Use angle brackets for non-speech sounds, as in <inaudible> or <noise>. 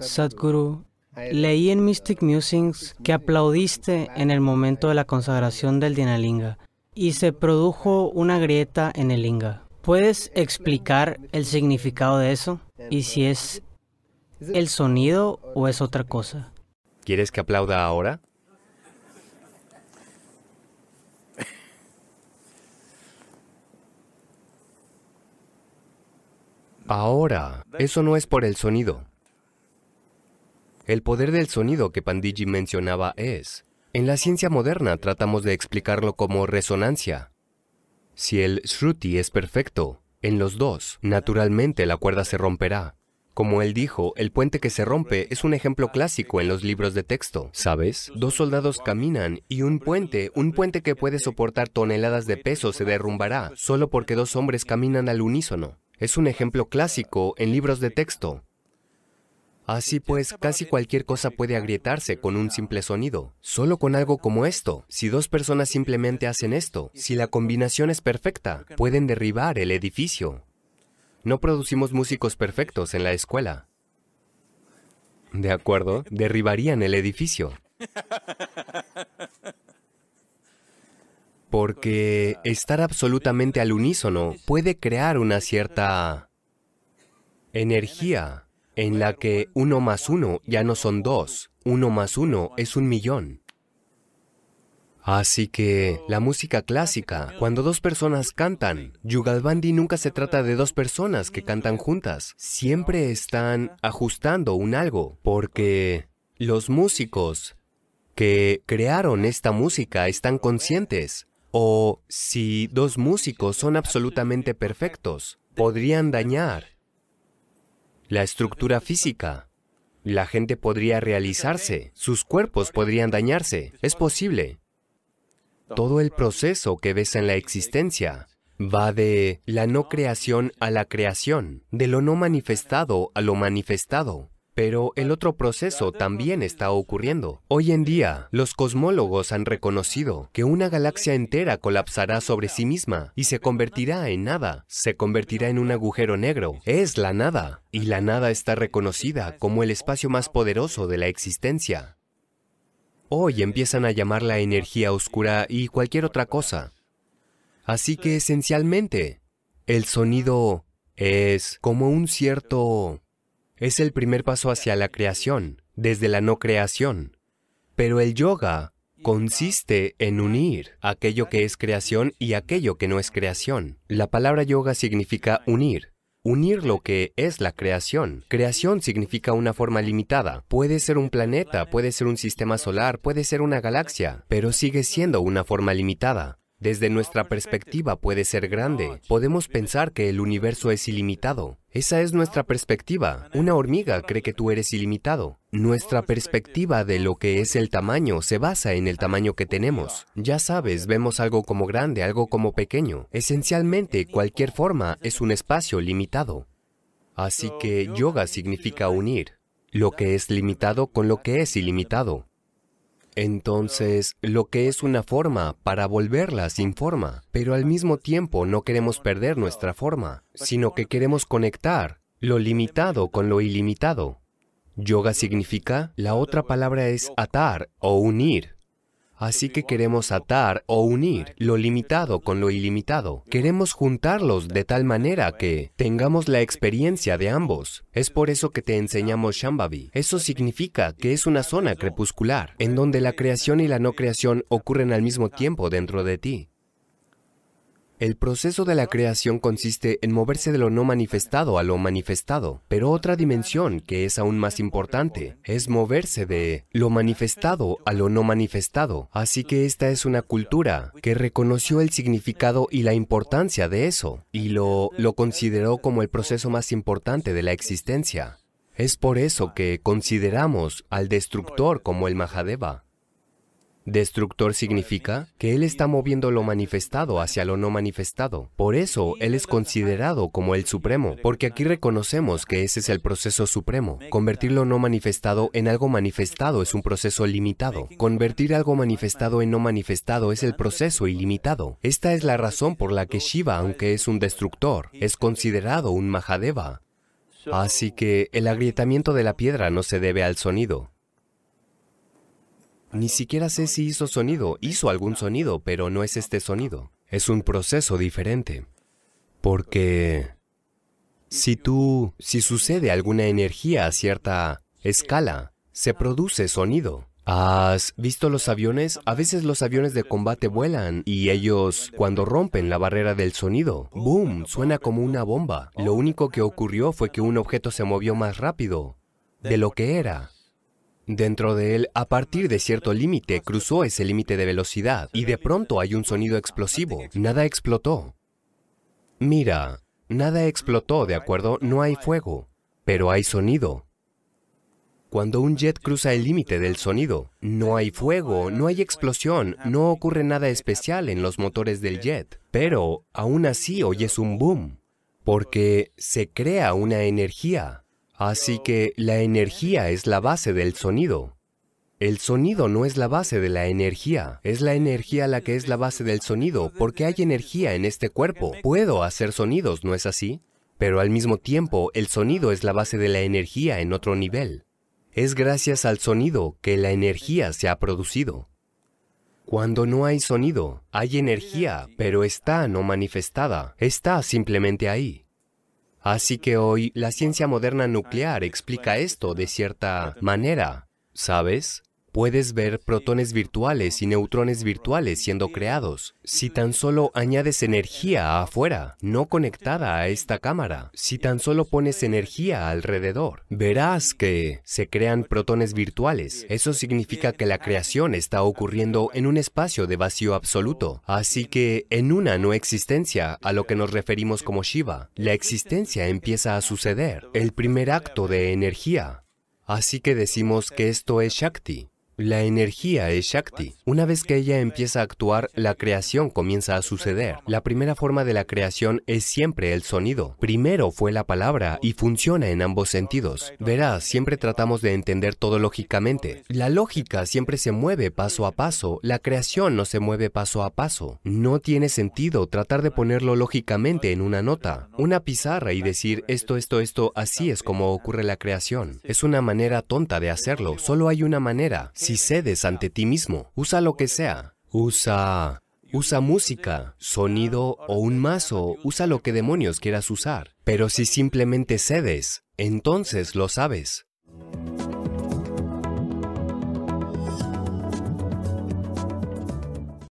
Sadhguru, leí en Mystic Musings que aplaudiste en el momento de la consagración del Dinalinga y se produjo una grieta en el linga. ¿Puedes explicar el significado de eso? Y si es el sonido o es otra cosa. ¿Quieres que aplauda ahora? <laughs> Ahora, eso no es por el sonido. El poder del sonido que Pandiji mencionaba es, en la ciencia moderna tratamos de explicarlo como resonancia. Si el Shruti es perfecto, en los dos, naturalmente la cuerda se romperá. Como él dijo, el puente que se rompe es un ejemplo clásico en los libros de texto. ¿Sabes? Dos soldados caminan y un puente, un puente que puede soportar toneladas de peso, se derrumbará solo porque dos hombres caminan al unísono. Es un ejemplo clásico en libros de texto. Así pues, casi cualquier cosa puede agrietarse con un simple sonido. Solo con algo como esto, si dos personas simplemente hacen esto, si la combinación es perfecta, pueden derribar el edificio. No producimos músicos perfectos en la escuela. ¿De acuerdo? Derribarían el edificio. Porque estar absolutamente al unísono puede crear una cierta energía en la que uno más uno ya no son dos, uno más uno es un millón. Así que la música clásica, cuando dos personas cantan, Yugalbandi nunca se trata de dos personas que cantan juntas, siempre están ajustando un algo, porque los músicos que crearon esta música están conscientes o si dos músicos son absolutamente perfectos, podrían dañar la estructura física. La gente podría realizarse, sus cuerpos podrían dañarse, es posible. Todo el proceso que ves en la existencia va de la no creación a la creación, de lo no manifestado a lo manifestado. Pero el otro proceso también está ocurriendo. Hoy en día, los cosmólogos han reconocido que una galaxia entera colapsará sobre sí misma y se convertirá en nada, se convertirá en un agujero negro. Es la nada, y la nada está reconocida como el espacio más poderoso de la existencia. Hoy empiezan a llamar la energía oscura y cualquier otra cosa. Así que esencialmente, el sonido es como un cierto es el primer paso hacia la creación, desde la no creación. Pero el yoga consiste en unir aquello que es creación y aquello que no es creación. La palabra yoga significa unir. Unir lo que es la creación. Creación significa una forma limitada. Puede ser un planeta, puede ser un sistema solar, puede ser una galaxia, pero sigue siendo una forma limitada. Desde nuestra perspectiva puede ser grande. Podemos pensar que el universo es ilimitado. Esa es nuestra perspectiva. Una hormiga cree que tú eres ilimitado. Nuestra perspectiva de lo que es el tamaño se basa en el tamaño que tenemos. Ya sabes, vemos algo como grande, algo como pequeño. Esencialmente, cualquier forma es un espacio limitado. Así que yoga significa unir lo que es limitado con lo que es ilimitado. Entonces, lo que es una forma para volverla sin forma, pero al mismo tiempo no queremos perder nuestra forma, sino que queremos conectar lo limitado con lo ilimitado. Yoga significa, la otra palabra es atar o unir. Así que queremos atar o unir lo limitado con lo ilimitado. Queremos juntarlos de tal manera que tengamos la experiencia de ambos. Es por eso que te enseñamos Shambhavi. Eso significa que es una zona crepuscular, en donde la creación y la no creación ocurren al mismo tiempo dentro de ti. El proceso de la creación consiste en moverse de lo no manifestado a lo manifestado, pero otra dimensión que es aún más importante es moverse de lo manifestado a lo no manifestado. Así que esta es una cultura que reconoció el significado y la importancia de eso y lo, lo consideró como el proceso más importante de la existencia. Es por eso que consideramos al destructor como el Mahadeva. Destructor significa que Él está moviendo lo manifestado hacia lo no manifestado. Por eso Él es considerado como el Supremo, porque aquí reconocemos que ese es el proceso supremo. Convertir lo no manifestado en algo manifestado es un proceso limitado. Convertir algo manifestado en no manifestado es el proceso ilimitado. Esta es la razón por la que Shiva, aunque es un destructor, es considerado un Mahadeva. Así que el agrietamiento de la piedra no se debe al sonido. Ni siquiera sé si hizo sonido. Hizo algún sonido, pero no es este sonido. Es un proceso diferente. Porque si tú, si sucede alguna energía a cierta escala, se produce sonido. ¿Has visto los aviones? A veces los aviones de combate vuelan y ellos, cuando rompen la barrera del sonido, ¡boom!, suena como una bomba. Lo único que ocurrió fue que un objeto se movió más rápido de lo que era. Dentro de él, a partir de cierto límite, cruzó ese límite de velocidad y de pronto hay un sonido explosivo. Nada explotó. Mira, nada explotó, ¿de acuerdo? No hay fuego, pero hay sonido. Cuando un jet cruza el límite del sonido, no hay fuego, no hay explosión, no ocurre nada especial en los motores del jet, pero aún así oyes un boom, porque se crea una energía. Así que la energía es la base del sonido. El sonido no es la base de la energía, es la energía la que es la base del sonido, porque hay energía en este cuerpo. Puedo hacer sonidos, ¿no es así? Pero al mismo tiempo, el sonido es la base de la energía en otro nivel. Es gracias al sonido que la energía se ha producido. Cuando no hay sonido, hay energía, pero está no manifestada, está simplemente ahí. Así que hoy la ciencia moderna nuclear explica esto de cierta manera, ¿sabes? Puedes ver protones virtuales y neutrones virtuales siendo creados. Si tan solo añades energía afuera, no conectada a esta cámara, si tan solo pones energía alrededor, verás que se crean protones virtuales. Eso significa que la creación está ocurriendo en un espacio de vacío absoluto. Así que en una no existencia, a lo que nos referimos como Shiva, la existencia empieza a suceder, el primer acto de energía. Así que decimos que esto es Shakti. La energía es Shakti. Una vez que ella empieza a actuar, la creación comienza a suceder. La primera forma de la creación es siempre el sonido. Primero fue la palabra y funciona en ambos sentidos. Verás, siempre tratamos de entender todo lógicamente. La lógica siempre se mueve paso a paso, la creación no se mueve paso a paso. No tiene sentido tratar de ponerlo lógicamente en una nota, una pizarra y decir esto, esto, esto, así es como ocurre la creación. Es una manera tonta de hacerlo, solo hay una manera. Si cedes ante ti mismo, usa lo que sea. Usa... Usa música, sonido o un mazo, usa lo que demonios quieras usar. Pero si simplemente cedes, entonces lo sabes.